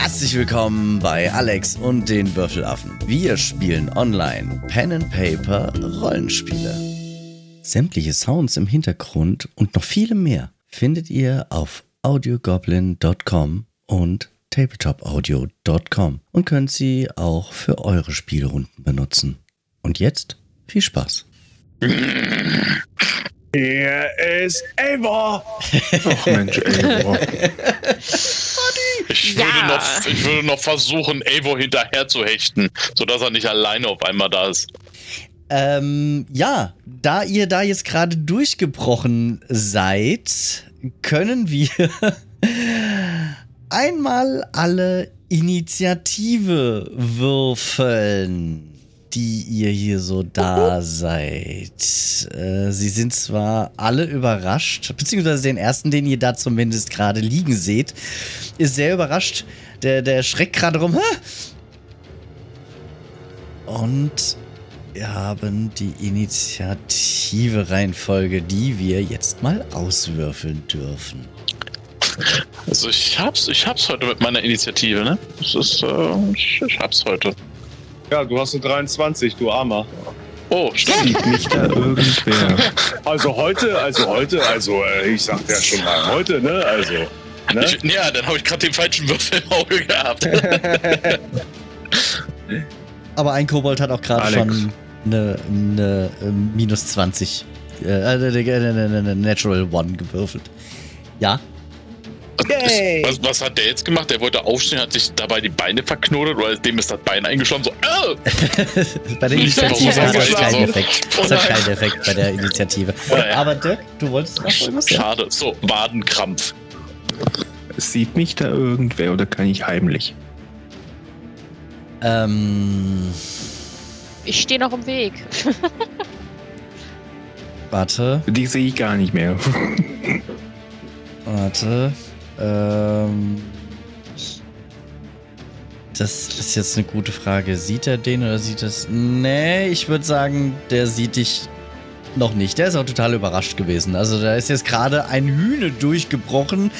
Herzlich willkommen bei Alex und den Würfelaffen. Wir spielen online Pen and Paper Rollenspiele. Sämtliche Sounds im Hintergrund und noch viele mehr findet ihr auf audiogoblin.com und tabletopaudio.com und könnt sie auch für eure Spielrunden benutzen. Und jetzt viel Spaß. Hier ist Eivor. Ach Mensch, Eivor. Ich, Ja. würde noch, ich würde noch versuchen, Eivor hinterher zu hechten, sodass er nicht alleine auf einmal da ist. Ähm, ja, da ihr da jetzt gerade durchgebrochen seid, können wir einmal alle Initiative würfeln, die ihr hier so da seid. Äh, sie sind zwar alle überrascht, beziehungsweise den ersten, den ihr da zumindest gerade liegen seht, ist sehr überrascht. Der, der schreckt gerade rum. Und wir haben die Initiative-Reihenfolge, die wir jetzt mal auswürfeln dürfen. Also ich hab's, ich hab's heute mit meiner Initiative, ne? Das ist, äh, ich, ich hab's heute. Ja, du hast eine 23, du Armer. Oh, stimmt. Sieht mich da irgendwer? Also heute, also heute, also äh, ich sagte ja schon mal heute, ne? Also, ne? Ich, ja, dann habe ich gerade den falschen Würfel im Auge gehabt. Aber ein Kobold hat auch gerade schon eine, eine äh, minus 20, äh, Natural One gewürfelt. Ja, Yay! Was, was hat der jetzt gemacht? Der wollte aufstehen, hat sich dabei die Beine verknotet oder dem ist das Bein eingeschlafen. So, äh! bei der Initiative hat das keinen Effekt. Das hat keinen Effekt bei der Initiative. Aber Dirk, du wolltest noch irgendwas sagen? Schade. So, Wadenkrampf. Sieht mich da irgendwer oder kann ich heimlich? Ähm, Ich stehe noch im Weg. warte, Die sehe ich gar nicht mehr. warte. Ähm, das ist jetzt eine gute Frage. Sieht er den oder sieht es? Nee, ich würde sagen, der sieht dich noch nicht. Der ist auch total überrascht gewesen. Also da ist jetzt gerade ein Hühne durchgebrochen.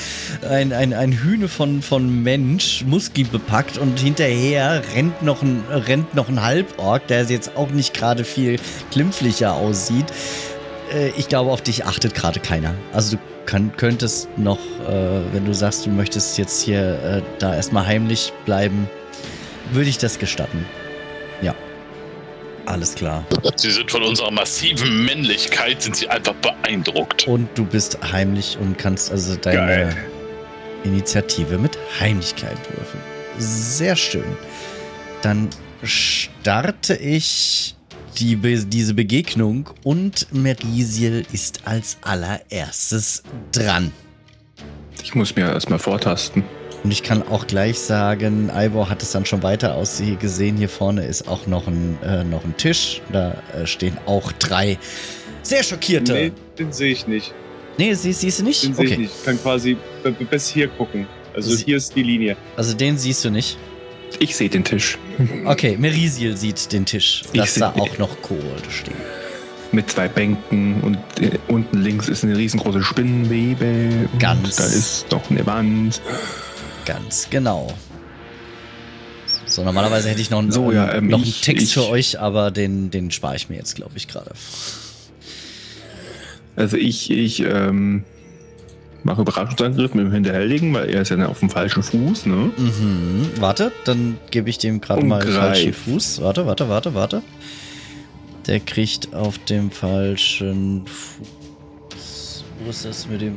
Ein, ein, ein Hühne von, von Mensch, muskelbepackt und hinterher rennt noch ein, rennt noch ein Halborg, der jetzt auch nicht gerade viel glimpflicher aussieht. Äh, ich glaube, auf dich achtet gerade keiner. Also du kann, könntest noch, äh, wenn du sagst, du möchtest jetzt hier äh, da erstmal heimlich bleiben, würde ich das gestatten. Ja. Alles klar. Sie sind von unserer massiven Männlichkeit, sind sie einfach beeindruckt. Und du bist heimlich und kannst also deine Geil. Initiative mit Heimlichkeit würfeln. Sehr schön. Dann starte ich die Be diese Begegnung und Merisiel ist als allererstes dran. Ich muss mir erstmal vortasten. Und ich kann auch gleich sagen, Ivor hat es dann schon weiter ausgesehen. Hier vorne ist auch noch ein, äh, noch ein Tisch. Da äh, stehen auch drei sehr schockierte. Nee, den sehe ich nicht. Nee, sie, siehst du nicht? Den sehe ich Okay. nicht. Ich kann quasi bis hier gucken. Also Sie- hier ist die Linie. Also den siehst du nicht. Ich sehe den Tisch. Okay, Merisiel sieht den Tisch. Dass da auch noch Kobolde stehen. Mit zwei Bänken und äh, unten links ist eine riesengroße Spinnenwebe. Und Ganz. Da ist noch eine Wand. Ganz genau. So, normalerweise hätte ich noch, einen- So, ja, ähm, noch einen ich- Text ich- für euch, aber den, den spare ich mir jetzt, glaube ich, gerade. Also ich, ich ähm, mache Überraschungsangriff mit dem Hinterhältigen, weil er ist ja auf dem falschen Fuß, ne? Mhm. Warte, dann gebe ich dem gerade mal den falschen. Fuß. Warte, warte, warte, warte. Der kriegt auf dem falschen Fuß. Wo ist das mit dem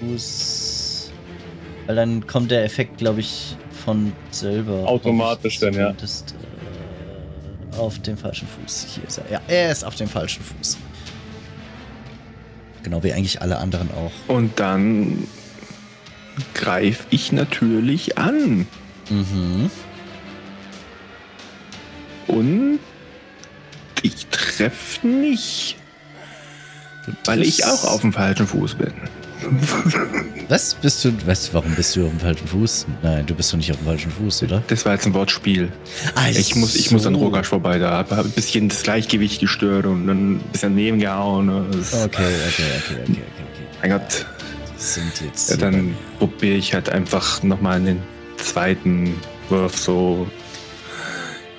Fuß? Weil dann kommt der Effekt, glaube ich, von selber. Automatisch dann, ja. Äh, auf dem falschen Fuß. Hier ist er. Ja, er ist auf dem falschen Fuß. Genau wie eigentlich alle anderen auch. Und dann greife ich natürlich an. Mhm. Und ich treffe nicht, weil ich auch auf dem falschen Fuß bin. Was? Bist du. Du, warum bist du auf dem falschen Fuß? Nein, du bist doch nicht auf dem falschen Fuß, oder? Das war jetzt ein Wortspiel. Ah, Ich muss, ich muss an. Rogasch vorbei, da habe ein bisschen das Gleichgewicht gestört und dann ein bisschen daneben gehauen. Das, Okay, okay, okay, okay, okay, okay. Mein Gott, sind jetzt. ja, dann probiere ich halt einfach nochmal einen zweiten Wurf so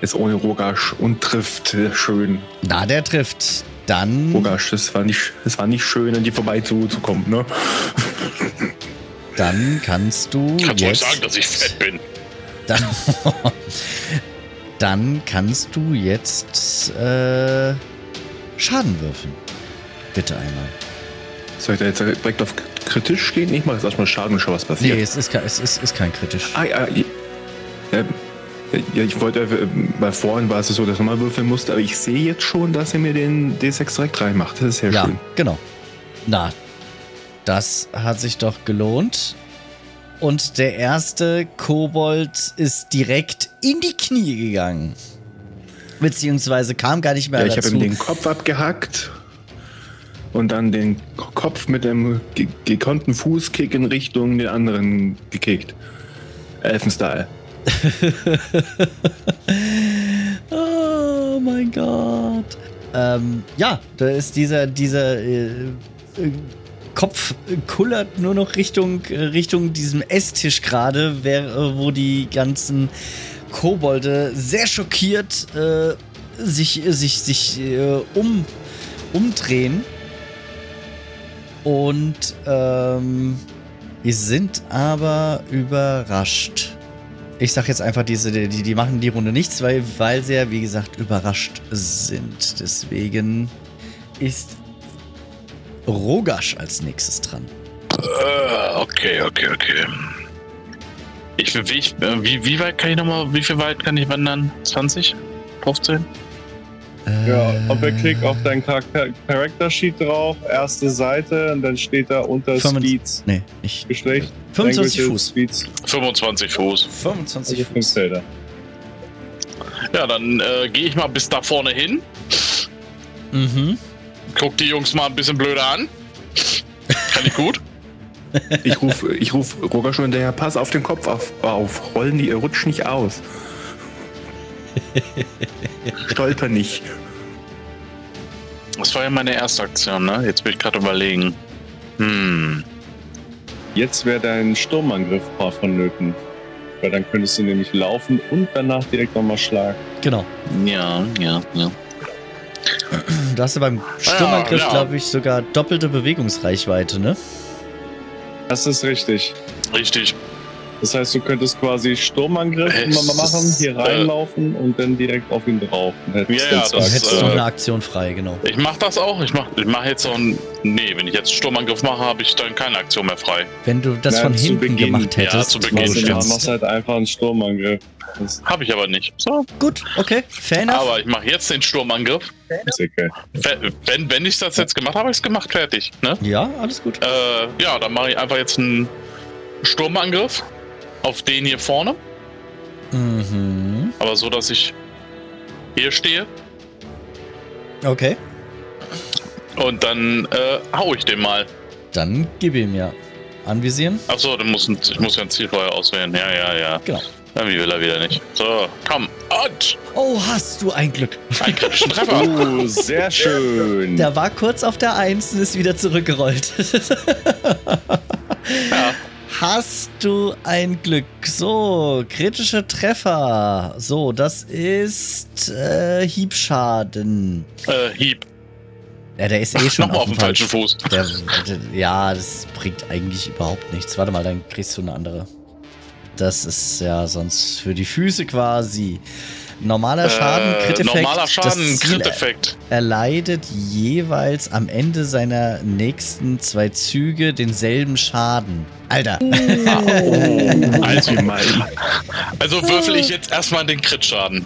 ist ohne Rogasch und trifft schön. Na, der trifft. Dann. Rogasch, das war nicht, das war nicht schön, an die vorbei zu, zu kommen, ne? Dann kannst du. Kannst du euch jetzt, sagen, dass ich fett bin? Dann, dann kannst du jetzt äh, Schaden würfeln. Bitte einmal. Soll ich da jetzt direkt auf kritisch gehen? Ich mache jetzt erstmal Schaden und schau, was passiert. Nee, es ist, kein- es ist, ist kein kritisch. Ah, ja, ja, ja, ich wollte, äh, weil vorhin war es so, dass man mal würfeln musste, aber ich sehe jetzt schon, dass er mir den D6 direkt reinmacht. Das ist sehr Ja, schön. genau. Na, das hat sich doch gelohnt. Und der erste Kobold ist direkt in die Knie gegangen. Beziehungsweise kam gar nicht mehr Ja, ich habe dazu. ihm den Kopf abgehackt und dann den Kopf mit einem ge gekonnten Fußkick in Richtung den anderen gekickt. Elfenstyle. Oh mein Gott. Ähm, ja, da ist dieser, dieser äh, äh, Kopf kullert nur noch Richtung, Richtung diesem Esstisch gerade, äh, wo die ganzen Kobolde sehr schockiert äh, sich, sich, sich äh, um, umdrehen. Und ähm, wir sind aber überrascht. Ich sag jetzt einfach, diese, die, die machen die Runde nichts, weil, weil sie ja, wie gesagt, überrascht sind. Deswegen ist Rogasch als nächstes dran. Äh, okay, okay, okay. Ich, wie, äh, wie, wie weit kann ich nochmal, wie viel weit kann ich wandern? 20? 15? Ja, Doppelklick auf dein Charakter Character Sheet drauf, erste Seite und dann steht da unter 25 Speeds Nee, nicht. Geschlecht. 25 Languages, Fuß. Speeds, 25 Fuß. 25 also fünf Fuß. Felder. Ja, dann äh, gehe ich mal bis da vorne hin. Mhm. Guck die Jungs mal ein bisschen blöder an. Kann ich gut? Ich rufe ich ruf Roger schon hinterher, pass auf den Kopf auf, auf. rollen die, rutsch nicht aus. Stolper nicht. Das war ja meine erste Aktion, ne? Jetzt bin ich gerade überlegen. Hm. Jetzt wäre dein Sturmangriff paar vonnöten. Weil dann könntest du nämlich laufen und danach direkt nochmal schlagen. Genau. Ja, ja, ja. Du hast ja beim Sturmangriff, ja. glaube ich, sogar doppelte Bewegungsreichweite, ne? Das ist richtig. Richtig. Das heißt, du könntest quasi Sturmangriff Es machen, hier äh, reinlaufen und dann direkt auf ihn drauf. Ja, ja, Zwerg Dann das, hättest äh, eine Aktion frei, genau. Ich mach das auch. Ich mach, ich mach jetzt so ein. Nee, wenn ich jetzt einen Sturmangriff mache, habe ich dann keine Aktion mehr frei. Wenn du das Na, von zu hinten Beginn. gemacht Ja, hättest, zu wo Beginn, du Machst du- stimmt. stehst. machst halt einfach einen Sturmangriff. Das Habe ich aber nicht. So. Gut, okay, fair enough. Aber ich mache jetzt den Sturmangriff. ist okay. Wenn, wenn ich das jetzt gemacht habe, habe ich es gemacht, fertig. Ne? ja, alles gut. Äh, ja, dann mache ich einfach jetzt einen Sturmangriff auf den hier vorne. Mhm. Aber so, dass ich hier stehe. Okay, Und dann äh, hau ich den mal. dann gib ihm ja. Anvisieren? Achso, dann muss ein, ich muss ja ein Ziel vorher auswählen. Ja, ja, ja. Genau. Irgendwie will er wieder nicht. So, komm. Und Oh, hast du ein Glück. einen kritischen Treffer. Oh, sehr schön. Der war kurz auf der 1 und ist wieder zurückgerollt. ja. Hast du ein Glück? So, kritische Treffer. So, das ist äh, Hiebschaden. Äh, Hieb. Ja, der ist eh schon Nochmal auf dem falschen falschen. Fuß. Der, der, ja, das bringt eigentlich überhaupt nichts. Warte mal, dann kriegst du eine andere. Das ist ja sonst für die Füße quasi. Normaler Schaden, Äh, Crit-Effekt. Normaler Schaden, Crit-Effekt. erleidet jeweils am Ende seiner nächsten zwei Züge denselben Schaden. Alter. Also, Gemein. also würfel ich jetzt erstmal den Crit-Schaden.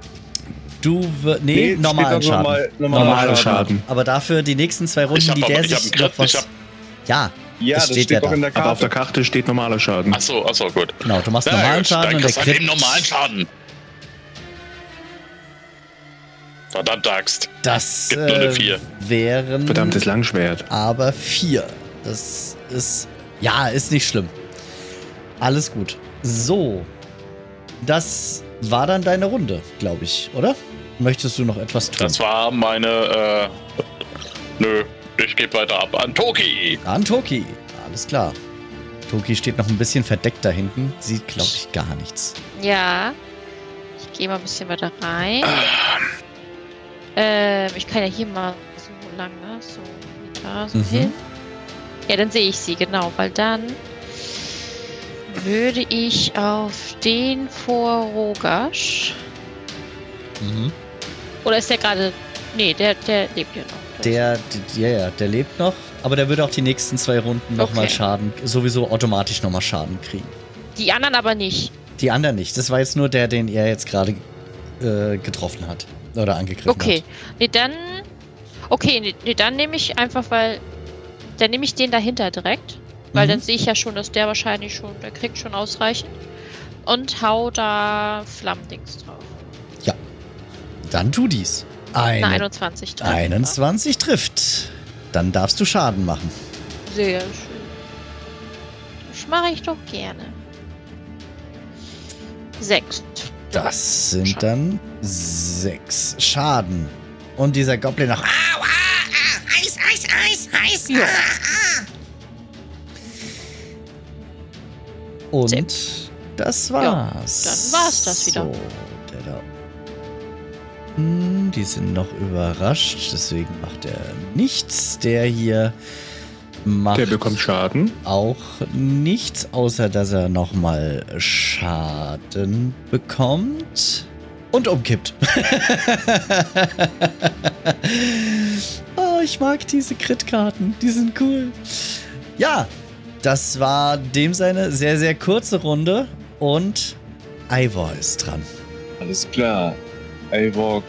Du wir- nee, Nee, normalen Schaden. normal- normaler Normalen Schaden. Schaden. Aber dafür die nächsten zwei Runden, Ich hab die aber- der ich hab sich Crit, was. ich hab- ja, Ja, Das das, steht steht, ja doch da. in der Aber auf der Karte. Steht normaler Schaden. Achso, achso, gut. genau, du machst Na normalen Schaden und der Crit. den normalen Schaden. Verdammt Axt. Das Gibt nur eine äh, vier. wären Verdammtes Langschwert. aber vier. Das ist ja ist nicht schlimm. Alles gut. So, das war dann deine Runde, glaube ich, oder? Möchtest du noch etwas tun? Das war meine, äh, nö, ich gebe weiter ab an Toki. An Toki. Alles klar. Toki steht noch ein bisschen verdeckt da hinten. Sieht, glaube ich, gar nichts. Ja. Ich gehe mal ein bisschen weiter rein. Ähm, ich kann ja hier mal so lang, ne? So da, so Mhm. hin. Ja, dann sehe ich sie, genau, weil dann würde ich auf den vor Rogasch. Mhm. Oder ist der gerade. Nee, der, der lebt ja noch. Der, ja, ja, der lebt noch, aber der würde auch die nächsten zwei Runden nochmal Okay. Schaden, sowieso automatisch nochmal Schaden kriegen. Die anderen aber nicht. Die anderen nicht. Das war jetzt nur der, den er jetzt gerade äh, getroffen hat. Oder angegriffen Okay. hat. Nee, dann. Okay, nee, nee dann nehme ich einfach, weil. Dann nehme ich den dahinter direkt. Weil Mhm. dann sehe ich ja schon, dass der wahrscheinlich schon. Der kriegt schon ausreichend. Und hau da Flammendings drauf. Dann tu dies. Eine, Na, 21 treffen. 21 trifft. Dann darfst du Schaden machen. Sehr schön. Das mache ich doch gerne. Sechs. Das sind Schaden. dann sechs Schaden. Und dieser Goblin noch. Au, ah, ah, Eis, Eis, Eis, Eis. Ja. Ah, ah. Und das war's. Ja, dann war's das wieder. So, der da. Hm, Die sind noch überrascht, deswegen macht er nichts. Der hier macht Der bekommt Schaden. auch nichts, außer dass er nochmal Schaden bekommt und umkippt. oh, ich mag diese Crit-Karten, die sind cool. Ja, das war dem seine sehr, sehr kurze Runde und Ivor ist dran. Alles klar. Eivor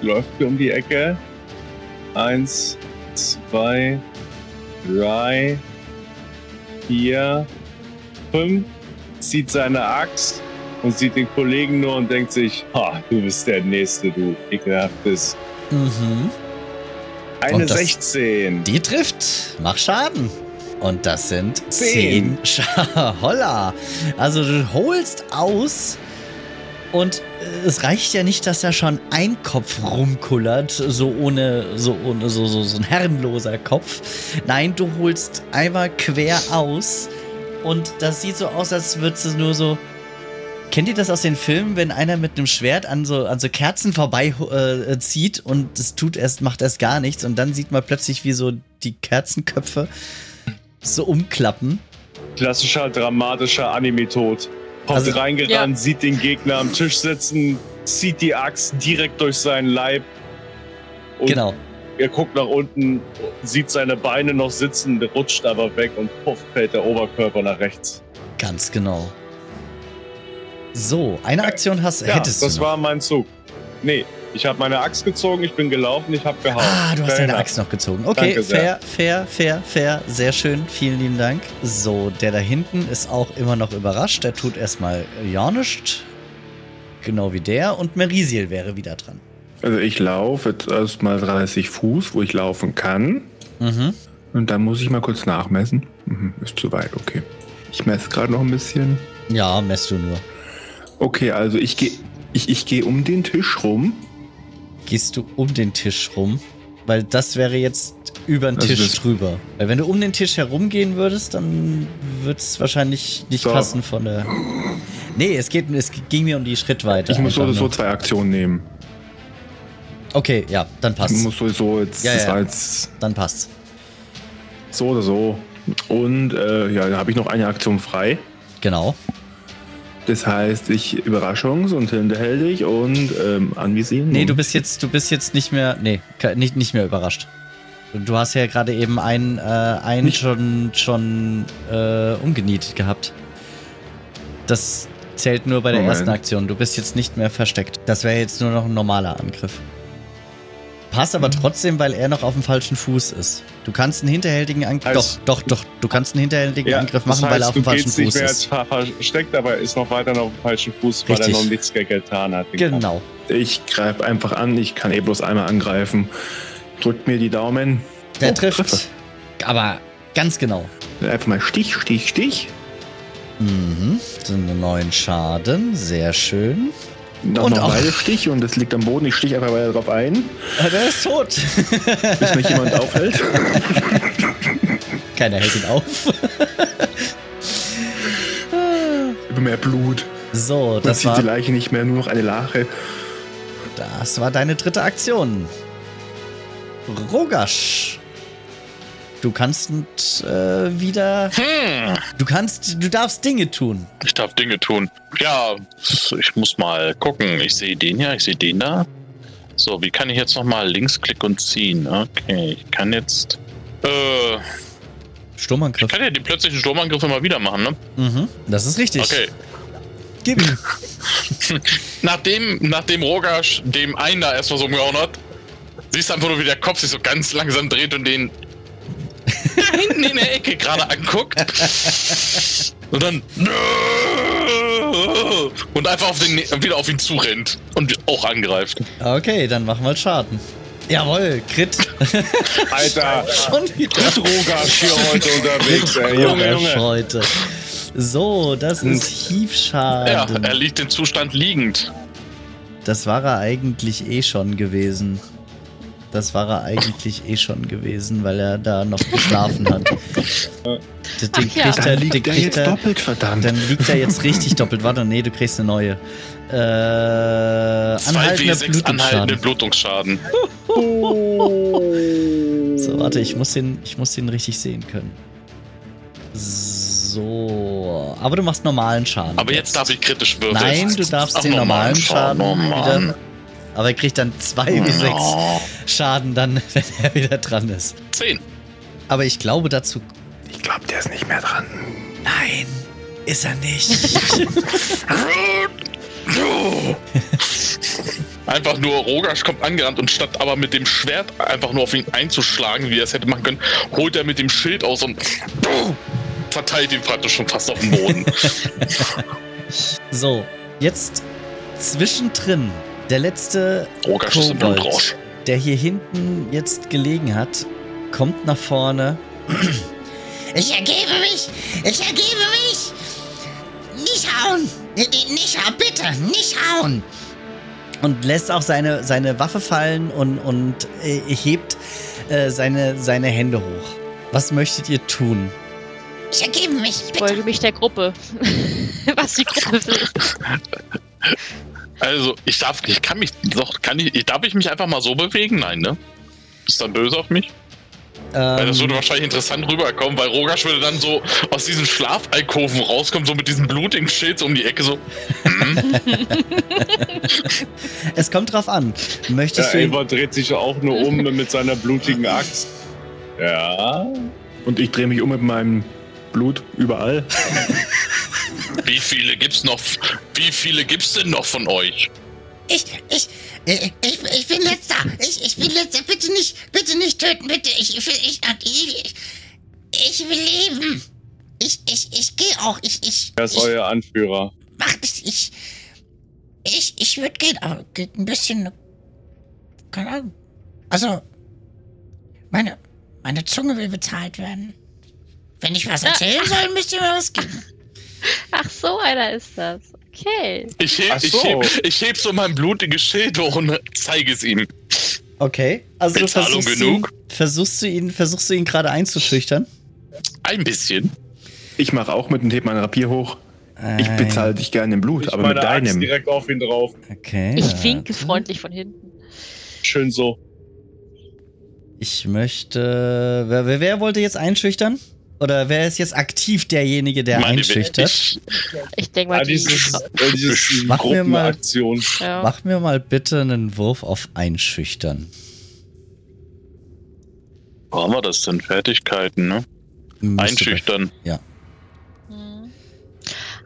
läuft hier um die Ecke. Eins, zwei, drei, vier, fünf. Zieht seine Axt und sieht den Kollegen nur und denkt sich, ha, du bist der Nächste, du ekelhaftes. Mhm. Eine Und das- 16. Die trifft. Mach Schaden. Und das sind Zehn. 10 Schaden. Holla. Also du holst aus und äh, es reicht ja nicht, dass da schon ein Kopf rumkullert, so ohne, so ohne, so, so, so ein herrenloser Kopf. Nein, du holst einmal quer aus und das sieht so aus, als würdest du nur so. Kennt ihr das aus den Filmen, wenn einer mit einem Schwert an so, an so Kerzen vorbei äh, und es tut erst, macht erst gar nichts und dann sieht man plötzlich, wie so die Kerzenköpfe so umklappen. Klassischer dramatischer Anime-Tod. Kommt Also- reingerannt, sieht den Gegner am Tisch sitzen, zieht die Axt direkt durch seinen Leib. Und genau. Er guckt nach unten, sieht seine Beine noch sitzen, rutscht aber weg und puff, fällt der Oberkörper nach rechts. Ganz genau. So, eine Aktion hast, Ja, hättest das du. noch. war mein Zug. Nee, ich habe meine Axt gezogen, ich bin gelaufen, ich habe gehauen. Ah, du hast Fair deine enough. Axt noch gezogen. Okay, Danke sehr. fair, fair, fair, fair. Sehr schön. Vielen lieben Dank. So, der da hinten ist auch immer noch überrascht. Der tut erstmal ja nichts. Genau wie der. Und Merisiel wäre wieder dran. Also ich laufe jetzt erstmal 30 Fuß, wo ich laufen kann. Mhm. Und dann muss ich mal kurz nachmessen. Mhm, ist zu weit, okay. Ich messe gerade noch ein bisschen. Ja, messt du nur. Okay, also ich gehe ich, ich geh um den Tisch rum. Gehst du um den Tisch rum? Weil das wäre jetzt über den Also Tisch drüber. Weil wenn du um den Tisch herumgehen würdest, dann würde es wahrscheinlich nicht So. passen von der. Nee, es, geht, es ging mir um die Schrittweite. Ich muss so einfach oder so nur. zwei Aktionen nehmen. Okay, ja, dann Ich passt. muss sowieso jetzt, Ja, ja. jetzt Dann passt's. so oder so. Und äh, ja, da habe ich noch eine Aktion frei. Genau. Das heißt, ich Überraschungs- und hinterhältig und ähm, anvisieren. Nee, du bist jetzt, du bist jetzt nicht mehr. Nee, nicht, nicht mehr überrascht. Du hast ja gerade eben einen, äh, einen Nicht- schon, schon äh, umgenietet gehabt. Das zählt nur bei der Moment. ersten Aktion. Du bist jetzt nicht mehr versteckt. Das wäre jetzt nur noch ein normaler Angriff. Passt aber trotzdem, weil er noch auf dem falschen Fuß ist. Du kannst einen hinterhältigen Angriff. Heißt- doch, doch, doch. Du kannst einen hinterhältigen Angriff machen, das heißt, weil er auf dem falschen gehst nicht Fuß mehr ist. ver- versteckt, aber er ist noch weiter noch auf dem falschen Fuß, weil Richtig. er noch nichts getan hat. Genau. Ich greife einfach an. Ich kann eh bloß einmal angreifen. Drückt mir die Daumen. Der Oh, trifft. Treffer. Aber ganz genau. Einfach mal Stich, Stich, Stich. Mhm. So einen neuen Schaden. Sehr schön. Dann Und noch weiter Stich und es liegt am Boden. Ich stich einfach weiter drauf ein, Äh, Der ist tot. bis mich jemand aufhält. Keiner hält ihn auf. mehr Blut. So, Man das sieht war, die Leiche nicht mehr, nur noch eine Lache. das war deine dritte Aktion. Rogasch. Du kannst äh, wieder. Hm, Du kannst. Du darfst Dinge tun. ich darf Dinge tun. Ja, ich muss mal gucken. Ich sehe den ja, ich sehe den da. So, wie kann ich jetzt nochmal Linksklick und ziehen? Okay, ich kann jetzt. Äh, ich Sturmangriff. kann ja die plötzlichen Sturmangriffe mal wieder machen, ne? Mhm, das ist richtig. Okay. Gib ihm. Nachdem, nachdem Rogasch dem einen da erstmal so umgehauen hat, siehst du einfach nur, wie der Kopf sich so ganz langsam dreht und den hinten in der Ecke gerade anguckt. Und dann und einfach auf den, wieder auf ihn zurennt und auch angreift. Okay, dann machen wir Schaden. Jawohl, Crit. Alter, Schon wieder. Rogasch hier heute unterwegs, ey. Junge, Rogasch Junge. heute. So, das ist Ja, Hiebschaden. er liegt im Zustand liegend. Das war er eigentlich eh schon gewesen. Das war er eigentlich eh schon gewesen, weil er da noch geschlafen hat. Den Ach ja. kriegt er, Dann den liegt er kriegt jetzt er, doppelt, verdammt. dann liegt er jetzt richtig doppelt. Warte, nee, du kriegst eine neue. Äh, 2 anhaltender W6 anhaltende Blutungsschaden. Blutungsschaden. So, warte, ich muss den, ich muss den richtig sehen können. So, aber du machst normalen Schaden. Aber jetzt darf ich kritisch würfeln. Nein, du darfst Ach, den normalen Schaden Oh wieder. Aber er kriegt dann 2 wie 6 Oh. Schaden dann, wenn er wieder dran ist. 10. Aber ich glaube dazu. Ich glaube, der ist nicht mehr dran. Nein, ist er nicht. Einfach nur Rogasch kommt angerannt und statt aber mit dem Schwert einfach nur auf ihn einzuschlagen, wie er es hätte machen können, holt er mit dem Schild aus und verteilt ihn praktisch schon fast auf den Boden. so, jetzt zwischendrin. Der letzte Kobold, der hier hinten jetzt gelegen hat, kommt nach vorne. Ich ergebe mich! Ich ergebe mich! Nicht hauen! Nicht hauen, bitte! Nicht hauen! und lässt auch seine, seine Waffe fallen und, und äh, hebt äh, seine, seine Hände hoch. Was möchtet ihr tun? Ich ergebe mich! Ich folge mich der Gruppe. Was die Gruppe will. Also, ich darf, ich kann mich doch, kann ich, darf ich mich einfach mal so bewegen? Nein, ne? Bist dann böse auf mich? Weil das Ähm, würde wahrscheinlich interessant rüberkommen, weil Rogasch würde dann so aus diesen Schlafalkoven rauskommen, so mit diesem blutigen Schild so um die Ecke so. es kommt drauf an. Möchtest Der du Eivor dreht sich auch nur um mit seiner blutigen Axt. Ja. Und ich drehe mich um mit meinem Blut überall. Wie viele gibt's noch? Wie viele gibt's denn noch von euch? Ich, ich, ich, ich, ich bin letzter! Ich, ich bin letzter! Bitte nicht, bitte nicht töten, bitte! Ich, ich will, ich, ich, ich will leben! Ich, ich, ich gehe auch, ich, ich, Er ist euer Anführer. mach das, ich, ich, ich würde gehen, aber geht ein bisschen, keine Ahnung. Also, meine, meine Zunge will bezahlt werden. Wenn ich was erzählen soll, müsst ihr mir was geben. Ach, so einer ist das. Okay. Ich heb, Ach ich so. heb, ich heb so mein blutiges Schild hoch und zeige es ihm. Okay, also du versuchst genug? ihn, versuchst du ihn, versuchst du ihn gerade einzuschüchtern. Ein bisschen. Ich mache auch mit und heb mein Rapier hoch. Ich Ein- bezahle dich gerne in Blut, Ich aber mit meine Axt deinem. direkt auf ihn drauf. Okay. Ich winke freundlich von hinten. Schön so. Ich möchte. Wer, wer, wer wollte jetzt einschüchtern? Oder wer ist jetzt aktiv derjenige, der Meine- einschüchtert? Ich, Ich denke Ah, mal, die, dieses, äh, dieses Mach mir mal- ja. Mach mir mal bitte einen Wurf auf Einschüchtern. wo haben wir das denn? Fertigkeiten, ne? Müsste Einschüchtern. Ja. Hm.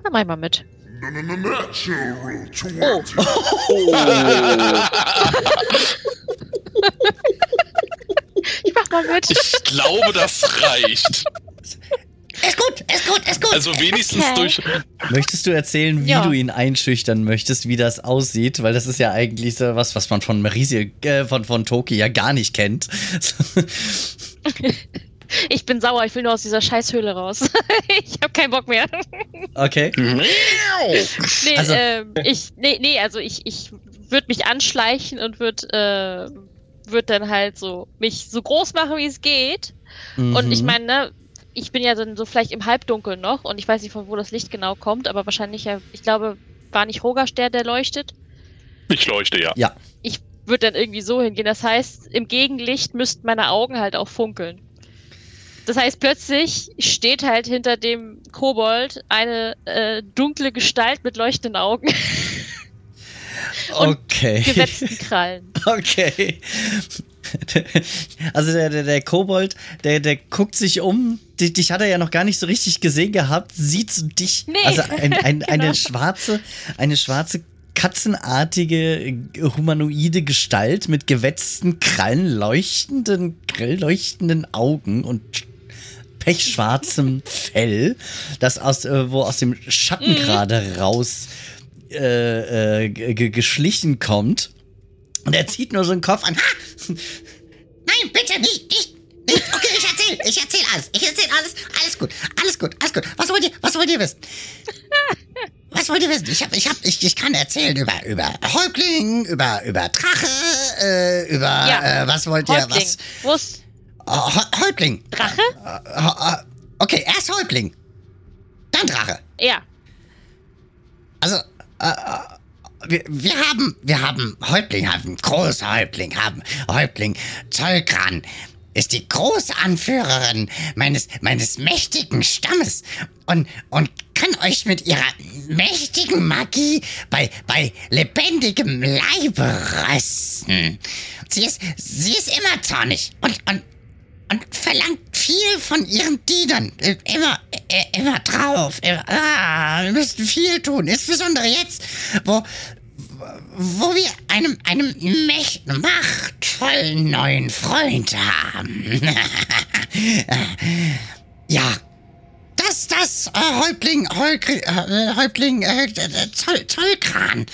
Na, mach ich mal mit. Ich mach mal mit. Ich glaube, das reicht. Ist gut, ist gut, ist gut. Also wenigstens Okay. durch. Möchtest du erzählen, wie Ja. du ihn einschüchtern möchtest, wie das aussieht? Weil das ist ja eigentlich so was, was man von Marisie, äh, von, von Toki ja gar nicht kennt. Ich bin sauer, ich will nur aus dieser Scheißhöhle raus. ich hab keinen Bock mehr. okay. Nee, Also- ähm, ich, nee, nee, also ich, ich würde mich anschleichen und würde äh, würd dann halt so mich so groß machen, wie es geht. Und ich Mhm. meine, ne, ich bin ja dann so vielleicht im Halbdunkeln noch und ich weiß nicht, von wo das Licht genau kommt, aber wahrscheinlich ja, ich glaube, war nicht Rogasch der, der leuchtet. Ich leuchte, ja. Ja. Ich würde dann irgendwie so hingehen. Das heißt, im Gegenlicht müssten meine Augen halt auch funkeln. Das heißt, plötzlich steht halt hinter dem Kobold eine äh, dunkle Gestalt mit leuchtenden Augen, Und Okay. gewetzten Krallen. Okay. Also der, der, der Kobold, der, der guckt sich um. Dich, dich hat er ja noch gar nicht so richtig gesehen gehabt. Sieht dich. Nee. Also ein, ein, eine Genau. schwarze, eine schwarze katzenartige humanoide Gestalt mit gewetzten Krallen, leuchtenden, grell leuchtenden Augen und pechschwarzem Fell, das aus, äh, wo aus dem Schatten Mhm. gerade raus äh, äh, ge- geschlichen kommt. Und er zieht nur so den Kopf an. Ha! Nein, bitte nicht, nicht. nicht. Okay, ich erzähl, ich erzähl alles. Ich erzähl alles. Alles gut, alles gut, alles gut. Was wollt ihr, was wollt ihr wissen? Was wollt ihr wissen? Ich hab, ich hab, ich, ich kann erzählen über, über Häuptling, über, über Drache, äh, über, Ja. äh, was wollt ihr, Häuptling. was? Oh, Häu- Häuptling. Drache? Äh, äh, okay, erst Häuptling. Dann Drache. Ja. Also, äh, äh, wir, wir haben, wir haben Häuptling, haben große Häuptling, haben Häuptling Zollkran ist die große Anführerin meines, meines mächtigen Stammes und, und kann euch mit ihrer mächtigen Magie bei, bei lebendigem Leibe rösten. Sie ist, sie ist immer zornig und, und, und verlangt viel von ihren Dienern. Äh, Immer, äh, immer drauf. Immer, ah, wir müssen viel tun. Insbesondere jetzt, wo, wo wir einem, einem mächt, machtvollen neuen Freund haben. ja. Das, das, äh, Häuptling, Häuptling, äh, Häuptling, äh, Zoll, Zollkran.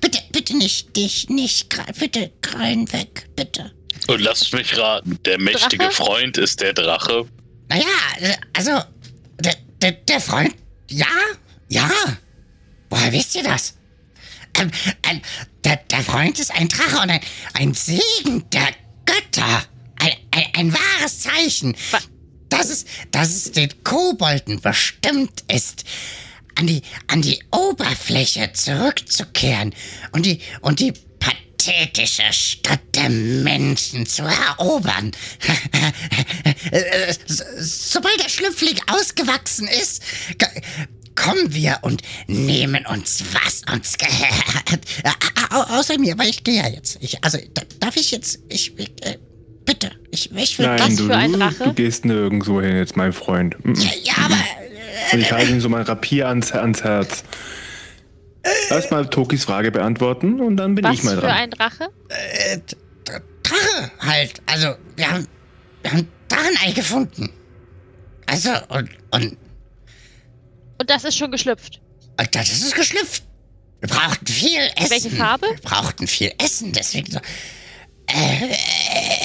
Bitte, bitte nicht, dich nicht, bitte, Krallen weg, bitte. Und lasst mich raten, der mächtige Drache? Freund ist der Drache. Naja, äh, also, der, der, der Freund, ja, ja. Woher wisst ihr das? Ähm, ein, der, der Freund ist ein Drache und ein, ein Segen der Götter. Ein, ein, ein wahres Zeichen. Dass es, dass es den Kobolden bestimmt ist, an die, an die Oberfläche zurückzukehren und die, und die pathetische Stadt der Menschen zu erobern. Äh, so- Sobald der Schlüpfling ausgewachsen ist, kommen wir und nehmen uns, was uns gehört. Äh, au- Außer mir, aber ich gehe ja jetzt. Ich, also, da- darf ich jetzt, ich, äh, bitte, ich, ich will Nein, Was du, für ein Drache? du gehst nirgendwo hin jetzt, mein Freund. Ja, ja, aber Und ich halte ihm so mein Rapier ans, ans Herz. Lass mal Tokis Frage beantworten und dann bin Was ich mal für dran. ein Drache? äh, Dr- Drache halt. Also, wir haben, wir haben Drachenei gefunden. Also, und, und, Und das ist schon geschlüpft. und das ist geschlüpft. Wir brauchten viel Essen. Welche Farbe? Wir brauchten viel Essen, deswegen so. Äh,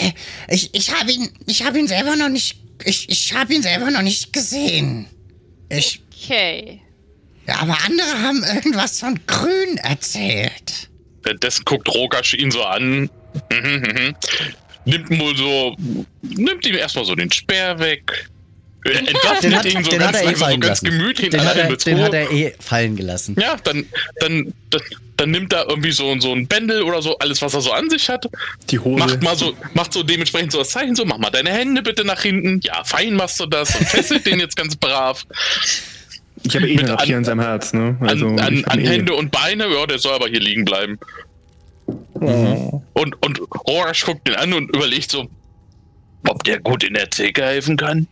äh, ich, ich habe ihn, ich habe ihn selber noch nicht, ich, ich habe ihn selber noch nicht gesehen. Ich, Okay. Ja, aber andere haben irgendwas von Grün erzählt. Währenddessen guckt Rogasch ihn so an. Mhm, mhm. nimmt wohl so. Nimmt ihm erstmal so den Speer weg. Äh, Den Entwaffnet hat, ihn so den ganz er eh so ganz gemütlich. Den hat, der er, den Himmelshohe. hat er eh fallen gelassen. Ja, dann, dann, dann, dann nimmt er irgendwie so, so ein Bändel oder so, alles, was er so an sich hat. Die Hose. Macht mal so, macht so dementsprechend so das Zeichen, so, mach mal deine Hände bitte nach hinten. Ja, fein machst du das und fesselt den jetzt ganz brav. Ich habe eh mit ein Rapier an- an seinem Herz, ne? An, Also, an, ich an bin eh- Hände und Beine, ja, der soll aber hier liegen bleiben. Oh. Und, und Rorasch guckt ihn an und überlegt so, ob der gut in der Theke helfen kann.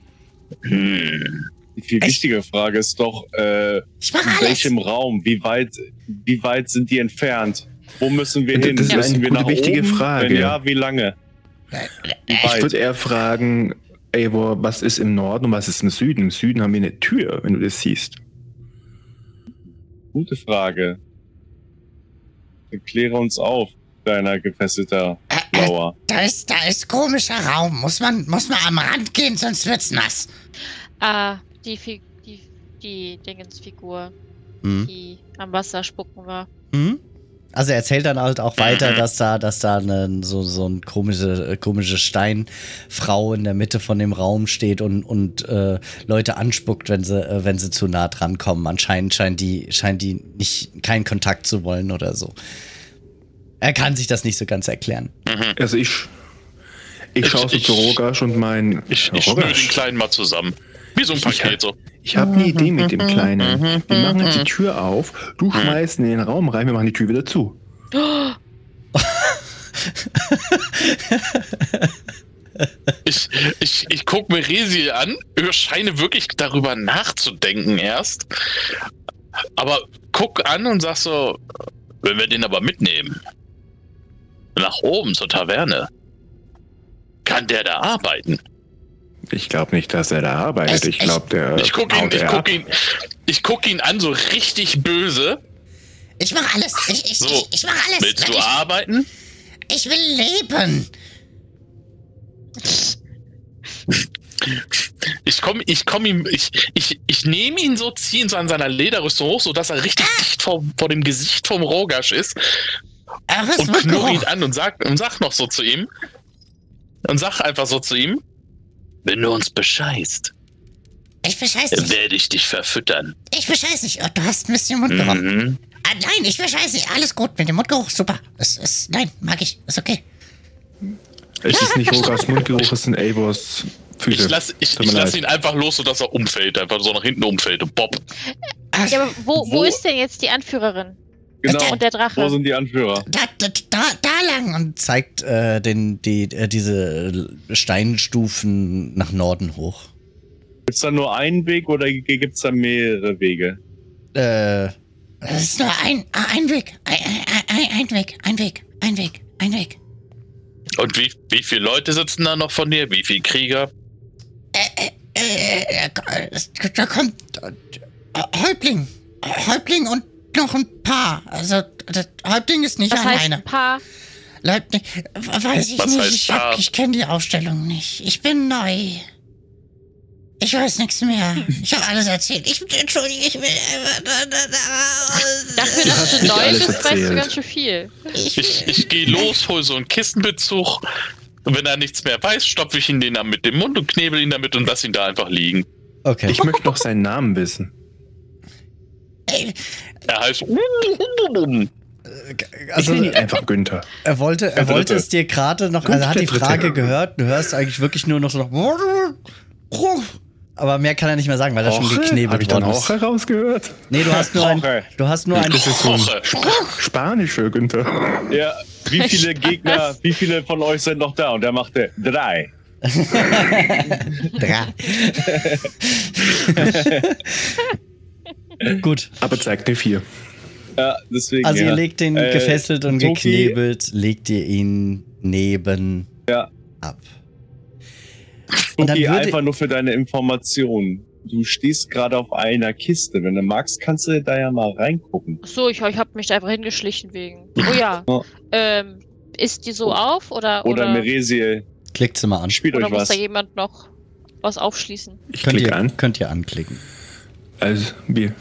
Hm. Die viel wichtige Frage ist doch, äh, Ich in alles. welchem Raum? Wie weit, wie weit sind die entfernt? Wo müssen wir Das hin? ist müssen eine wir gute, nach wichtige oben? Frage. Wenn ja, wie lange? Wie Ich weit? würde eher fragen, Eivor, was ist im Norden und was ist im Süden? Im Süden haben wir eine Tür, wenn du das siehst. Gute Frage. Kläre uns auf, kleiner gefesselter Äh, äh, Blauer. da ist, da ist komischer Raum. Muss man, muss man am Rand gehen, sonst wird's nass. Ah, die, Fi die, die Dingensfigur, Hm? die am Wasser spucken war. Hm? Also er erzählt dann halt auch weiter, Mhm. dass da, dass da eine, so, so eine komische, komische Steinfrau in der Mitte von dem Raum steht und, und äh, Leute anspuckt, wenn sie, äh, wenn sie zu nah dran kommen. Anscheinend scheint die, scheint die nicht keinen Kontakt zu wollen oder so. Er kann sich das nicht so ganz erklären. Also ich, ich Ich- schaue so ich- zu Rogasch und mein Ich, ich schnür den Kleinen mal zusammen. Wie so ein Paket so. ich habe eine Idee mit dem Kleinen. Wir machen jetzt die Tür auf, du schmeißt ihn in den Raum rein, wir machen die Tür wieder zu. Ich, ich, ich guck mir Resi an, scheine wirklich darüber nachzudenken erst. Aber guck an und sag so, wenn wir den aber mitnehmen, nach oben zur Taverne, kann der da arbeiten? Ich glaube nicht, dass er da arbeitet. Es- Ich glaube, der Ich guck ihn, ich er guck ihn, ich guck ihn an, so richtig böse. Ich mach alles. Ich, ich, So, ich, ich mach alles. Willst du ich, arbeiten? ich will leben. Ich komm, ich komm ihm, ich, ich, ich nehme ihn so, ziehe ihn so an seiner Lederrüstung hoch, sodass er richtig dicht vor, vor dem Gesicht vom Rogasch ist Ach, und knurre ihn an und sag, und sag noch so zu ihm. Und sag einfach so zu ihm. Wenn du uns bescheißt, Ich bescheiß nicht. werde ich dich verfüttern. Ich bescheiß nicht. Oh, du hast ein bisschen Mundgeruch. Mhm. Ah, nein, ich bescheiß nicht. Alles gut mit dem Mundgeruch. Super. Es ist, nein, mag ich. Ist okay. Es ist nicht Rogaschs Mundgeruch, es sind Eivors Füße. Ich lasse ich, ich lass ihn einfach los, sodass er umfällt, einfach so nach hinten umfällt und bob. Ja, aber wo, wo Wo- ist denn jetzt die Anführerin? Genau. Und der Drache? Wo sind die Anführer? da, da, da, da lang. Und Zeigt äh, den, die, äh, diese Steinstufen nach Norden hoch. Gibt's da nur einen Weg oder gibt's da mehrere Wege? Äh, es ist nur ein, ein Weg. Ein, ein, ein, Weg. Ein Weg. Ein Weg. Ein Weg. Und wie, wie viele Leute sitzen da noch von dir? Wie viele Krieger? Äh, äh, äh, es- da kommt äh, Häuptling. Häuptling und noch ein paar. Also, das Häuptling ist nicht Was heißt alleine. ein Paar? Häuptling, weiß ich Was nicht. Ich, hab- ich kenne die Aufstellung nicht. Ich bin neu. Ich weiß nichts mehr. Ich habe alles erzählt. Ich entschuldige, ich will. Dafür, Du dass nicht neu bist, weißt du ganz schön viel. Ich, Ich, ich gehe los, hol so einen Kistenbezug. Und wenn er nichts mehr weiß, stopfe ich ihn den dann mit dem Mund und knebel ihn damit und lass ihn da einfach liegen. okay. Ich möchte noch seinen Namen wissen. Ey, Er heißt. Ich Also, nenne ihn einfach Günther. er wollte, er wollte es dir gerade noch, also er hat die. Frage gehört, du hörst eigentlich wirklich nur noch so noch. Aber mehr kann er nicht mehr sagen, weil er schon geknebelt ich dann worden auch ist. herausgehört? Nee, du hast nur ein, du hast nur ein, Das ist so ein Jorge. spanischer Günther. Ja, wie viele Gegner, wie viele von euch sind noch da? Und der machte drei. Dra. Gut, Aber zeigt mir vier. Ja, deswegen. also ja. ihr legt den Äh, gefesselt und Toki- geknebelt, legt ihr ihn neben Ja. ab. Und dann Tuki, würde- einfach nur für deine Information. Du stehst gerade auf einer Kiste. Wenn du magst, kannst du da ja mal reingucken. Ach So, ich, ich habe mich da einfach hingeschlichen wegen. Oh ja. Ja. ähm, ist die so auf oder, Oder, oder, Meresie, Klickt sie mal an. spielt oder euch muss was. da jemand noch was aufschließen? Ich Könnt ihr, an. könnt ihr anklicken. Also, wir,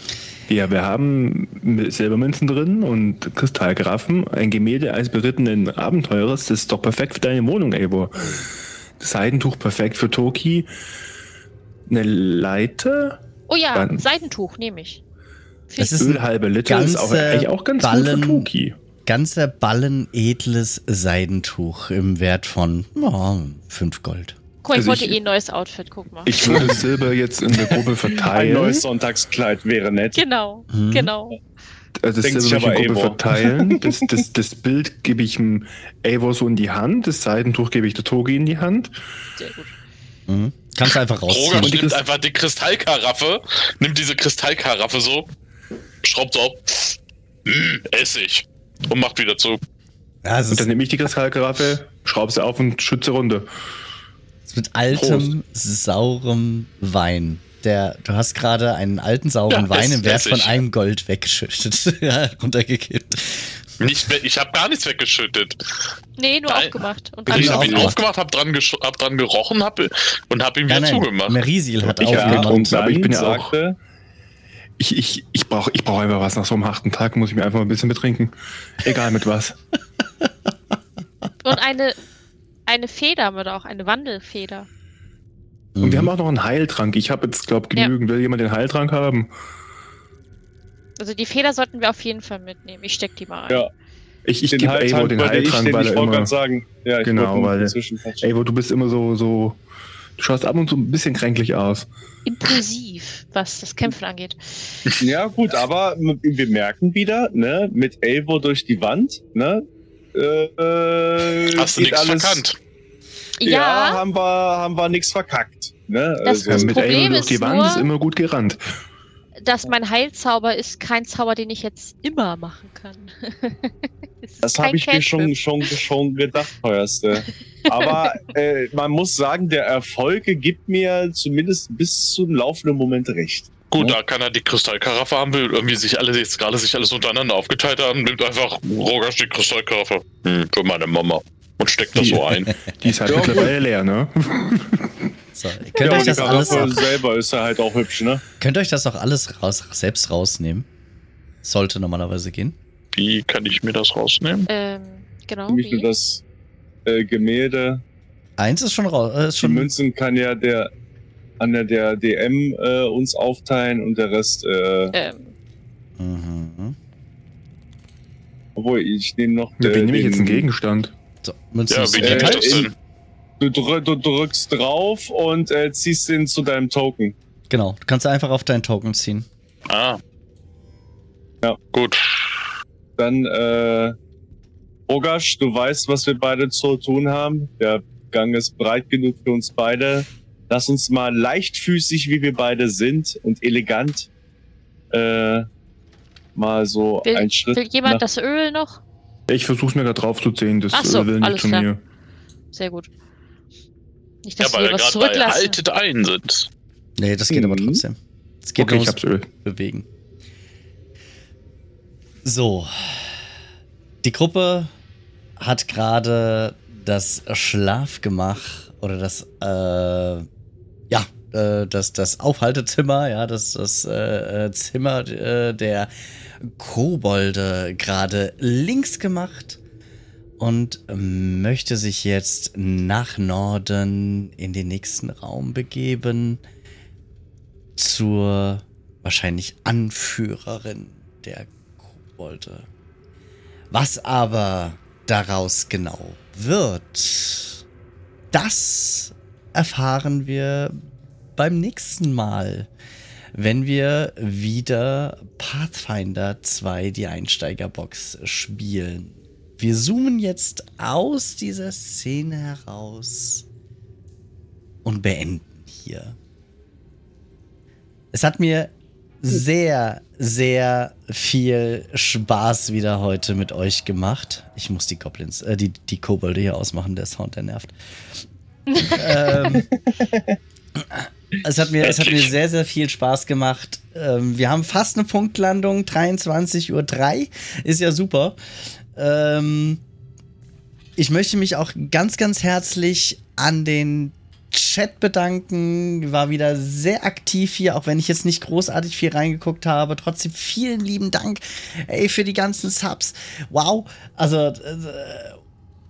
ja, wir haben Silbermünzen drin und Kristallgrafen. Ein Gemälde eines berittenen Abenteurers. Das ist doch perfekt für deine Wohnung, Eivor. Das Seidentuch perfekt für Toki. Eine Leiter. Oh ja, Dann- Seidentuch nehme ich. Es ist ein Öl halbe Liter ist auch, eigentlich auch ganz Ballen- gut für Toki. ganzer Ballen edles Seidentuch im Wert von 5 Gold. Guck mal, ich Also wollte ich- eh ein neues Outfit, guck mal. Ich würde Silber jetzt in der Gruppe Ein verteilen. neues Sonntagskleid wäre nett. genau, Mhm. genau. Also das Denkt Silber würde ich in der Gruppe verteilen. Das, das, das Bild gebe ich dem Eivor so in die Hand. Das Seidentuch gebe ich der Togi in die Hand. Sehr gut. Mhm. Kannst du einfach Roger rausziehen. Und die nimmt einfach die Kristallkaraffe, nimmt diese Kristallkaraffe so, schraubt so auf, mm, Essig und macht wieder zu. Ja, Und dann nehme ich die Kristallkaraffe, schraube sie auf und schütze runter. Mit altem, saurem Wein. Der, du hast gerade einen alten, sauren Ja, Wein im Wert von einem Gold weggeschüttet. ja, runtergekippt. Nicht, ich habe gar nichts weggeschüttet. Nee, nur Nein. aufgemacht. Und Hab Ich ihn habe ihn aufgemacht. habe dran, hab dran gerochen hab, und habe ihn wieder Nein, nein, zugemacht. Merisil hat Ich- Ja, aufgemacht. aber ich bin ja auch- Ich, ich, ich brauche ich brauch einfach was. Nach so einem harten Tag muss ich mir einfach mal ein bisschen betrinken. Egal mit was. Und eine, eine Feder haben wir da auch, eine Wandelfeder. Und wir Mhm. haben auch noch einen Heiltrank. Ich habe jetzt, glaube genügend. Will jemand den Heiltrank haben? Also die Feder sollten wir auf jeden Fall mitnehmen. Ich steck die mal ein. Ja. Ich, ich den gebe Evo den ich, Heiltrank, weil ich er immer... sagen. Ja, ich Genau, weil-. Evo, du bist immer so, so... Du schaust ab und zu ein bisschen kränklich aus. Impulsiv, was das Kämpfen angeht. Ja, gut, aber wir merken wieder, ne, mit Evo durch die Wand, ne, äh, Hast du nichts alles- verkannt? Ja, Ja, haben wir, haben wir nichts verkackt, ne, Das- also, das mit Problem durch die Wand nur- ist immer gut gerannt. dass mein Heilzauber ist kein Zauber, den ich jetzt immer machen kann. Das habe ich mir schon, schon, schon gedacht, teuerste. Aber äh, man muss sagen, der Erfolge gibt mir zumindest bis zum laufenden Moment recht. Gut, Ja. da kann er die Kristallkaraffe haben, will irgendwie sich alle jetzt gerade sich alles untereinander aufgeteilt haben, nimmt einfach Rogasch die Kristallkaraffe hm, für meine Mama und steckt das so ein. Die ist halt Ja, mittlerweile leer, ne? So, ihr könnt, ja, euch das alles auch, selber ist ja halt auch hübsch, ne? könnt euch das auch alles raus, selbst rausnehmen. Sollte normalerweise gehen. Wie kann ich mir das rausnehmen? Ähm, genau. Wie? das äh, Gemälde, Eins ist schon raus. Äh, ist die Münzen kann ja der an der, der DM äh, uns aufteilen und der Rest, äh, Ähm, mhm. obwohl ich nehme noch Ja, äh, wie nehme ich den- jetzt einen Gegenstand? So, Ja, wie äh, nehme ich das in- denn? Du, drü du drückst drauf und äh, ziehst den zu deinem Token. Genau, du kannst einfach auf deinen Token ziehen. Ah. Ja. Gut. Dann, äh, Rogasch, du weißt, was wir beide zu tun haben. Der Gang ist breit genug für uns beide. Lass uns mal leichtfüßig, wie wir beide sind und elegant, äh, mal so will, einen Schritt. will jemand nach- das Öl noch? Ich versuche mir gerade drauf zu ziehen, das Ach so, will nicht alles zu klar. mir. Sehr gut. Nicht, Ja, dass weil wir was zurücklassen. haltet ein sind. Nee, das geht aber Mhm. trotzdem. Es geht Okay, nur ich ums hab's Öl. Bewegen. So. Die Gruppe hat gerade das Schlafgemach oder das, äh, ja, äh, das, das Aufhaltezimmer, ja, das, das äh, äh, Zimmer äh, der Kobolde gerade links gemacht und möchte sich jetzt nach Norden in den nächsten Raum begeben zur wahrscheinlich Anführerin der Kobolde. Was aber daraus genau wird, das erfahren wir beim nächsten Mal, wenn wir wieder Pathfinder 2 die Einsteigerbox spielen. Wir zoomen jetzt aus dieser Szene heraus und beenden hier. Es hat mir sehr, sehr viel Spaß wieder heute mit euch gemacht. Ich muss die Goblins, äh, die, die Kobolde hier ausmachen, der Sound, der nervt. Ähm, es, hat mir, es hat mir sehr, sehr viel Spaß gemacht. Ähm, wir haben fast eine Punktlandung, 23.03 Uhr. Ist ja super. Ähm, ich möchte mich auch ganz, ganz herzlich an den Chat bedanken. War wieder sehr aktiv hier, auch wenn ich jetzt nicht großartig viel reingeguckt habe. Trotzdem vielen lieben Dank, ey, für die ganzen Subs. Wow. Also, äh,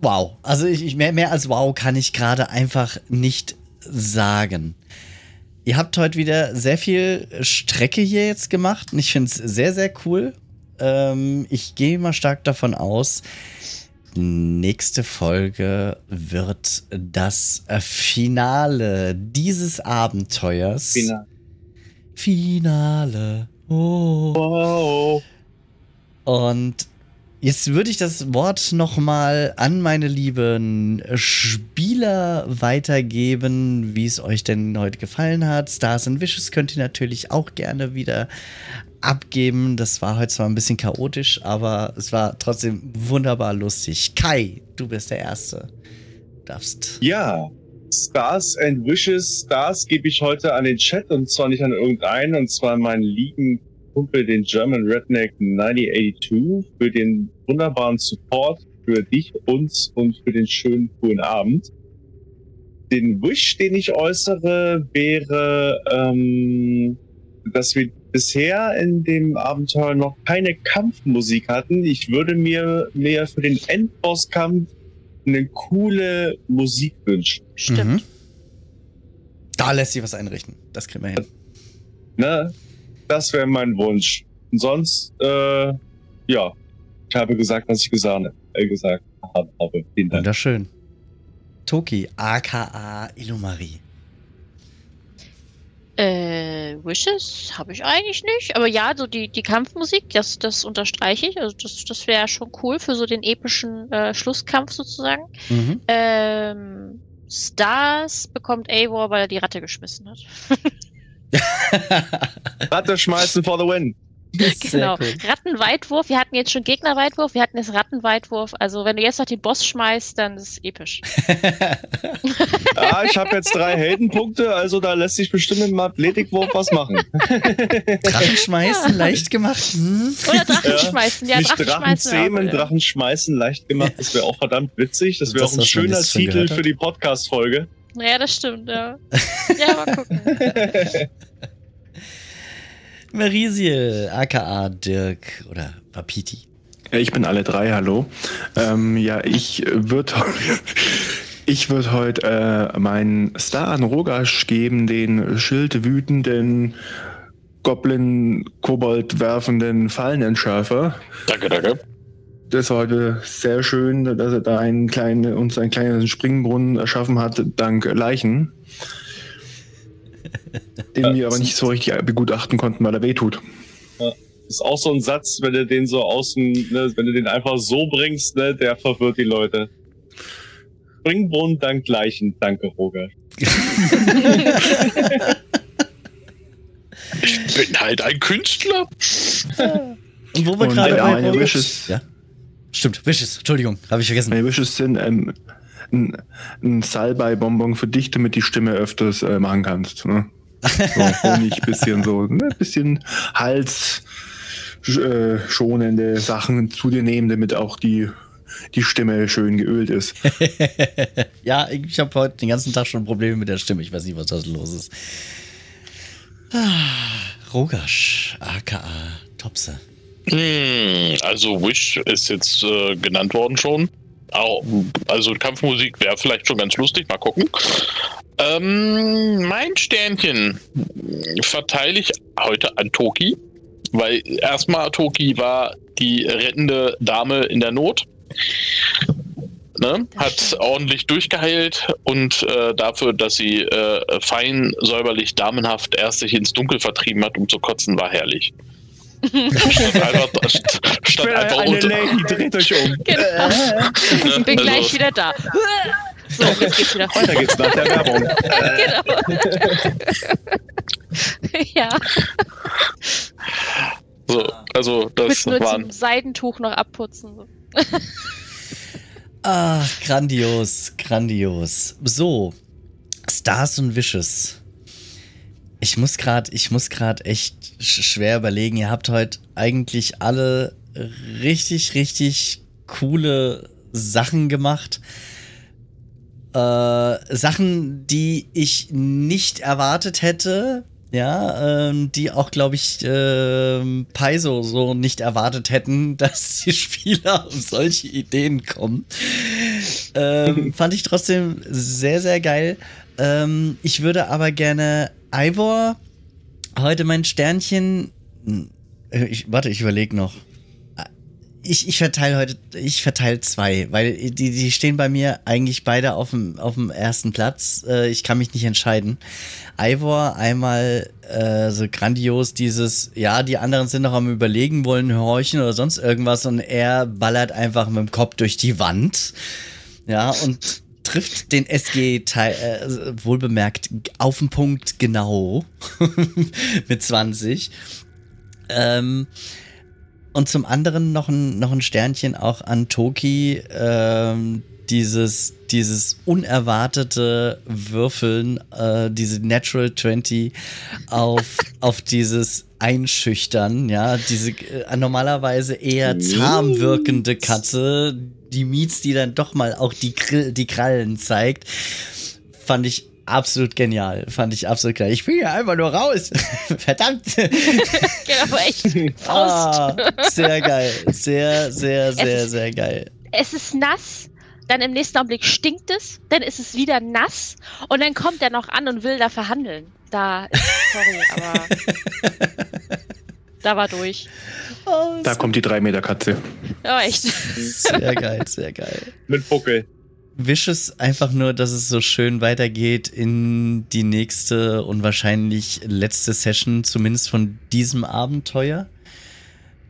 wow. Also, ich, mehr, mehr als wow kann ich gerade einfach nicht sagen. Ihr habt heute wieder sehr viel Strecke hier jetzt gemacht und ich finde es sehr, sehr cool. Ähm, ich gehe mal stark davon aus, nächste Folge wird das Finale dieses Abenteuers. Final. Finale. Oh. Wow. Und jetzt würde ich das Wort nochmal an meine lieben Spieler weitergeben, wie es euch denn heute gefallen hat. Stars and Wishes könnt ihr natürlich auch gerne wieder abgeben. Das war heute zwar ein bisschen chaotisch, aber es war trotzdem wunderbar lustig. Kai, du bist der Erste. Darfst. Ja, Stars and Wishes. Stars gebe ich heute an den Chat und zwar nicht an irgendeinen, und zwar an meinen lieben Kumpel, den German Redneck 9082, für den wunderbaren Support für dich, uns und für den schönen, coolen Abend. Den Wish, den ich äußere, wäre, ähm, dass wir bisher in dem Abenteuer noch keine Kampfmusik hatten. Ich würde mir mehr für den Endbosskampf eine coole Musik wünschen. Stimmt. Mhm. Da lässt sich was einrichten. Das kriegen wir hin. Ne? Das wäre mein Wunsch. Und sonst, äh, ja, ich habe gesagt, was ich gesagt, äh, gesagt habe. Vielen Dank. Wunderschön. Toki, aka Illumari. Äh, Wishes habe ich eigentlich nicht. Aber ja, so die, die Kampfmusik, das, das unterstreiche ich. Also das, das wäre schon cool für so den epischen äh, Schlusskampf sozusagen. Mhm. Ähm, Stars bekommt Eivor, weil er die Ratte geschmissen hat. Ratte schmeißen for the win. genau. cool. Rattenweitwurf. Wir hatten jetzt schon Gegnerweitwurf, wir hatten jetzt Rattenweitwurf. Also wenn du jetzt noch den Boss schmeißt, dann ist es episch. Ah, ich habe jetzt drei Heldenpunkte, also da lässt sich bestimmt im Athletikwurf was machen. Drachen schmeißen, leicht gemacht. Hm? Oder Drachen Ja. schmeißen. Ja, Nicht Drachen Drachen zähmen, ja. Drachen schmeißen, leicht gemacht. Das wäre auch verdammt witzig. Das wäre auch ein schöner Titel für die Podcast-Folge. Ja, das stimmt, ja. Ja, mal gucken. Marisiel, aka Dirk oder Papiti. Ja, Ich bin alle drei, hallo. Ähm, ja, ich würde ich würd heute äh, meinen Star an Rogasch geben, den schildwütenden, Goblin-Kobold werfenden Fallenentschärfer. Danke, danke. Das war heute sehr schön, dass er da einen kleinen, uns einen kleinen Springbrunnen erschaffen hat, dank Leichen. Den wir aber nicht so richtig begutachten konnten, weil er wehtut. Das ist auch so ein Satz, wenn du den so außen, ne, wenn du den einfach so bringst, ne, der verwirrt die Leute. Springbrunnen dank Leichen. Danke, Roger. Ich bin halt ein Künstler. Und wo wir gerade bei Wishes, Ja. Stimmt, Wishes. Entschuldigung, habe ich vergessen. meine Wishes sind ähm, ein, ein Salbei-Bonbon für dich, damit die Stimme öfters äh, machen kannst. Ne? So Honig, bisschen so, ne, bisschen Hals äh, schonende Sachen zu dir nehmen, damit auch die, die Stimme schön geölt ist. ja, ich habe heute den ganzen Tag schon Probleme mit der Stimme. Ich weiß nicht, was da los ist. Ah, Rogasch, aka Topse. Hm, also Wish ist jetzt äh, genannt worden schon. Also Kampfmusik wäre vielleicht schon ganz lustig. Mal gucken. Ähm, mein Sternchen verteile ich heute an Toki, weil erstmal Toki war die rettende Dame in der Not. Ne? Hat ordentlich durchgeheilt und äh, dafür, dass sie äh, fein, säuberlich, damenhaft erst sich ins Dunkel vertrieben hat, um zu kotzen, war herrlich. Statt einfach, st- statt einfach unter, Lady, dreht euch um. Genau. ne? Bin Also- gleich wieder da. So, jetzt geht's wieder Weiter geht's nach der Werbung. genau. ja, So, also das nur waren. zum Seidentuch noch abputzen. So. Ach, grandios, grandios. So, Stars und Wishes. Ich muss gerade, ich muss gerade echt sch schwer überlegen. Ihr habt heute eigentlich alle richtig, richtig coole Sachen gemacht. Äh, Sachen, die ich nicht erwartet hätte. Ja, ähm, die auch, glaube ich, ähm, Paizo so nicht erwartet hätten, dass die Spieler auf solche Ideen kommen. Ähm, fand ich trotzdem sehr, sehr geil. Ähm, ich würde aber gerne Ivor heute mein Sternchen. Äh, Ich, warte, ich überlege noch. Ich, ich verteile heute, ich verteile zwei, weil die, die stehen bei mir eigentlich beide auf dem, auf dem ersten Platz. Äh, ich kann mich nicht entscheiden. Ivor einmal äh, so grandios dieses, ja, die anderen sind noch am überlegen, wollen horchen oder sonst irgendwas und er ballert einfach mit dem Kopf durch die Wand. Ja, und trifft den SG Teil, äh, wohlbemerkt auf den Punkt genau mit 20. Ähm, und zum anderen noch ein, noch ein Sternchen auch an Toki. Ähm, dieses, dieses unerwartete Würfeln, äh, diese Natural 20 auf, auf dieses Einschüchtern, ja, diese äh, normalerweise eher zahm wirkende Katze, die Miets, die dann doch mal auch die, Grill, die Krallen zeigt, fand ich absolut genial. Fand ich absolut geil. Ich bin ja einfach nur raus. Verdammt. Genau, echt. Ah, sehr geil. Sehr, sehr, sehr, ist- sehr geil. Es ist nass, dann im nächsten Augenblick stinkt es, dann ist es wieder nass und dann kommt er noch an und will da verhandeln. Da, sorry, aber da war durch. Oh, Da kommt die 3-Meter-Katze. Ja, echt. sehr geil, sehr geil. Mit Buckel. Wishes einfach nur, dass es so schön weitergeht in die nächste und wahrscheinlich letzte Session, zumindest von diesem Abenteuer.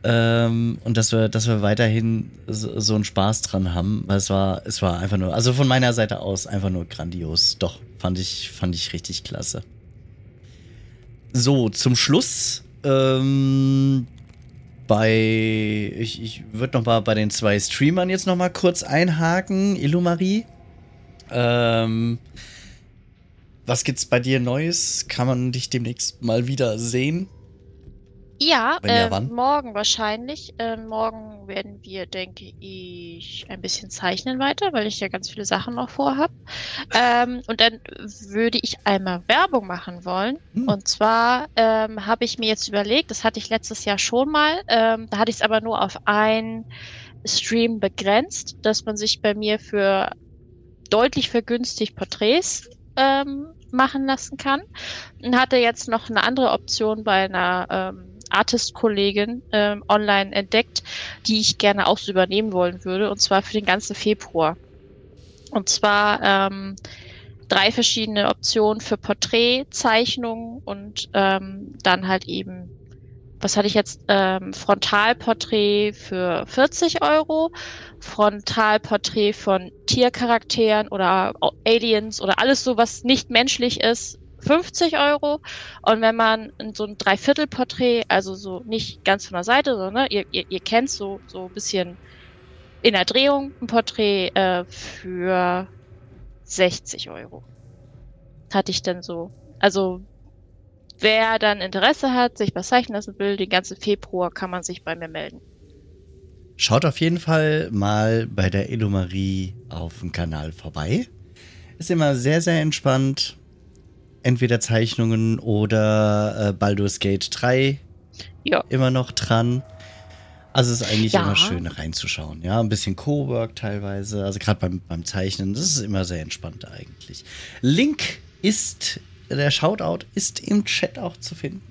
Ähm, und dass wir, dass wir weiterhin so, so einen Spaß dran haben, weil es war, es war einfach nur, also von meiner Seite aus einfach nur grandios. Doch, fand ich, fand ich richtig klasse. So, zum Schluss, ähm, bei, ich, ich würde noch mal bei den zwei Streamern jetzt noch mal kurz einhaken, Illumarie. Ähm, was gibt's bei dir Neues? Kann man dich demnächst mal wieder sehen? Ja, ja, ähm, wann? morgen wahrscheinlich. Ähm, morgen werden wir, denke ich, ein bisschen zeichnen weiter, weil ich ja ganz viele Sachen noch vorhab. Ähm, und dann würde ich einmal Werbung machen wollen. Hm. Und zwar ähm, habe ich mir jetzt überlegt, das hatte ich letztes Jahr schon mal, ähm, da hatte ich es aber nur auf ein Stream begrenzt, dass man sich bei mir für deutlich vergünstigt Porträts ähm, machen lassen kann. Und hatte jetzt noch eine andere Option bei einer ähm, Artist-Kollegin ähm, online entdeckt, die ich gerne auch so übernehmen wollen würde, und zwar für den ganzen Februar. Und zwar ähm, drei verschiedene Optionen für Porträt, Zeichnung und ähm, dann halt eben, was hatte ich jetzt, ähm, Frontalporträt für 40 Euro, Frontalporträt von Tiercharakteren oder Aliens oder alles so, was nicht menschlich ist, 50 Euro. Und wenn man so ein Dreiviertelporträt, also so nicht ganz von der Seite, sondern ihr, ihr, ihr kennt so, so ein bisschen in der Drehung ein Porträt äh, für 60 Euro. Hatte ich dann so. Also, wer dann Interesse hat, sich was zeichnen lassen will, den ganzen Februar kann man sich bei mir melden. Schaut auf jeden Fall mal bei der Illumarie auf dem Kanal vorbei. Ist immer sehr, sehr entspannt. Entweder Zeichnungen oder äh, Baldur's Gate 3 Ja. immer noch dran. Also es ist eigentlich Ja. immer schön reinzuschauen. Ja, ein bisschen Co-Work teilweise. Also gerade beim, beim Zeichnen, das ist immer sehr entspannt eigentlich. Link ist, der Shoutout ist im Chat auch zu finden.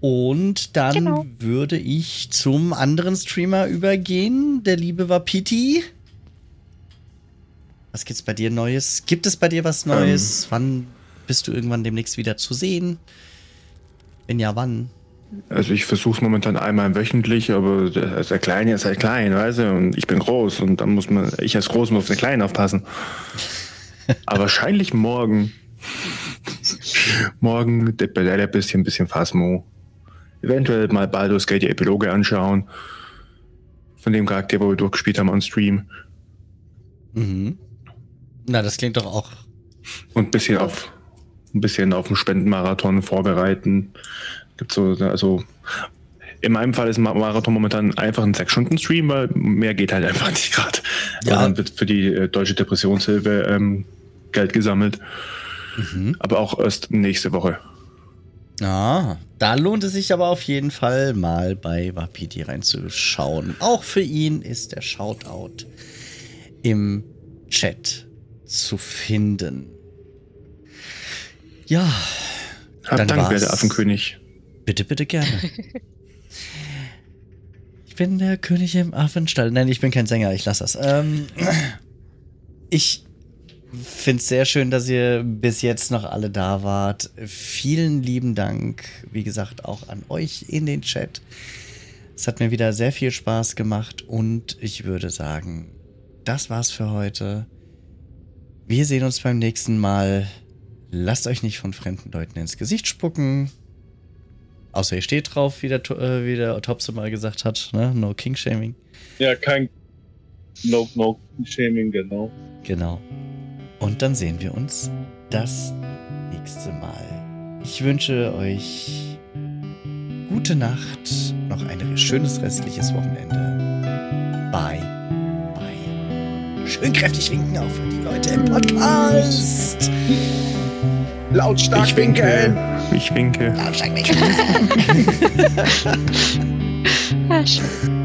Und dann Genau. würde ich zum anderen Streamer übergehen. Der liebe Wapiti. Was gibt's bei dir Neues? Gibt es bei dir was Neues? Wann bist du irgendwann demnächst wieder zu sehen? Wenn ja, wann? Also ich versuche es momentan einmal wöchentlich, aber der, der Kleine ist halt klein, weißt du, und ich bin groß und dann muss man, ich als Groß muss auf den Kleinen aufpassen. aber wahrscheinlich morgen. morgen der bei der bisschen, ein bisschen Phasmo. Eventuell mal Baldur's Gate die Epiloge anschauen. Von dem Charakter, wo wir durchgespielt haben on Stream. Mhm. Na, das klingt doch auch. Und ein bisschen auf ein bisschen auf den Spendenmarathon vorbereiten. Gibt so, also in meinem Fall ist ein Marathon momentan einfach ein 6-Stunden-Stream, weil mehr geht halt einfach nicht gerade. Ja. Ja. Dann wird für die äh, Deutsche Depressionshilfe ähm, Geld gesammelt. Mhm. Aber auch erst nächste Woche. Ah, da lohnt es sich aber auf jeden Fall mal bei Wapiti reinzuschauen. Auch für ihn ist der Shoutout im Chat zu finden. Ja, Hab Dann Dank, der Affenkönig. bitte, bitte gerne. ich bin der König im Affenstall. Nein, ich bin kein Sänger, ich lasse das. Ähm, ich finde es sehr schön, dass ihr bis jetzt noch alle da wart. Vielen lieben Dank, wie gesagt, auch an euch in den Chat. Es hat mir wieder sehr viel Spaß gemacht und ich würde sagen, das war's für heute. Wir sehen uns beim nächsten Mal. Lasst euch nicht von fremden Leuten ins Gesicht spucken. Außer ihr steht drauf, wie der, äh, wie der Topse mal gesagt hat. Ne? No King Shaming. Ja, kein No, no Shaming, genau. Genau. Und dann sehen wir uns das nächste Mal. Ich wünsche euch gute Nacht, noch ein schönes restliches Wochenende. Bye. Schön kräftig winken, auch für die Leute im Podcast. Lautstark Ich winke. winken. Ich winke. Lautstark winken. Ah, schön.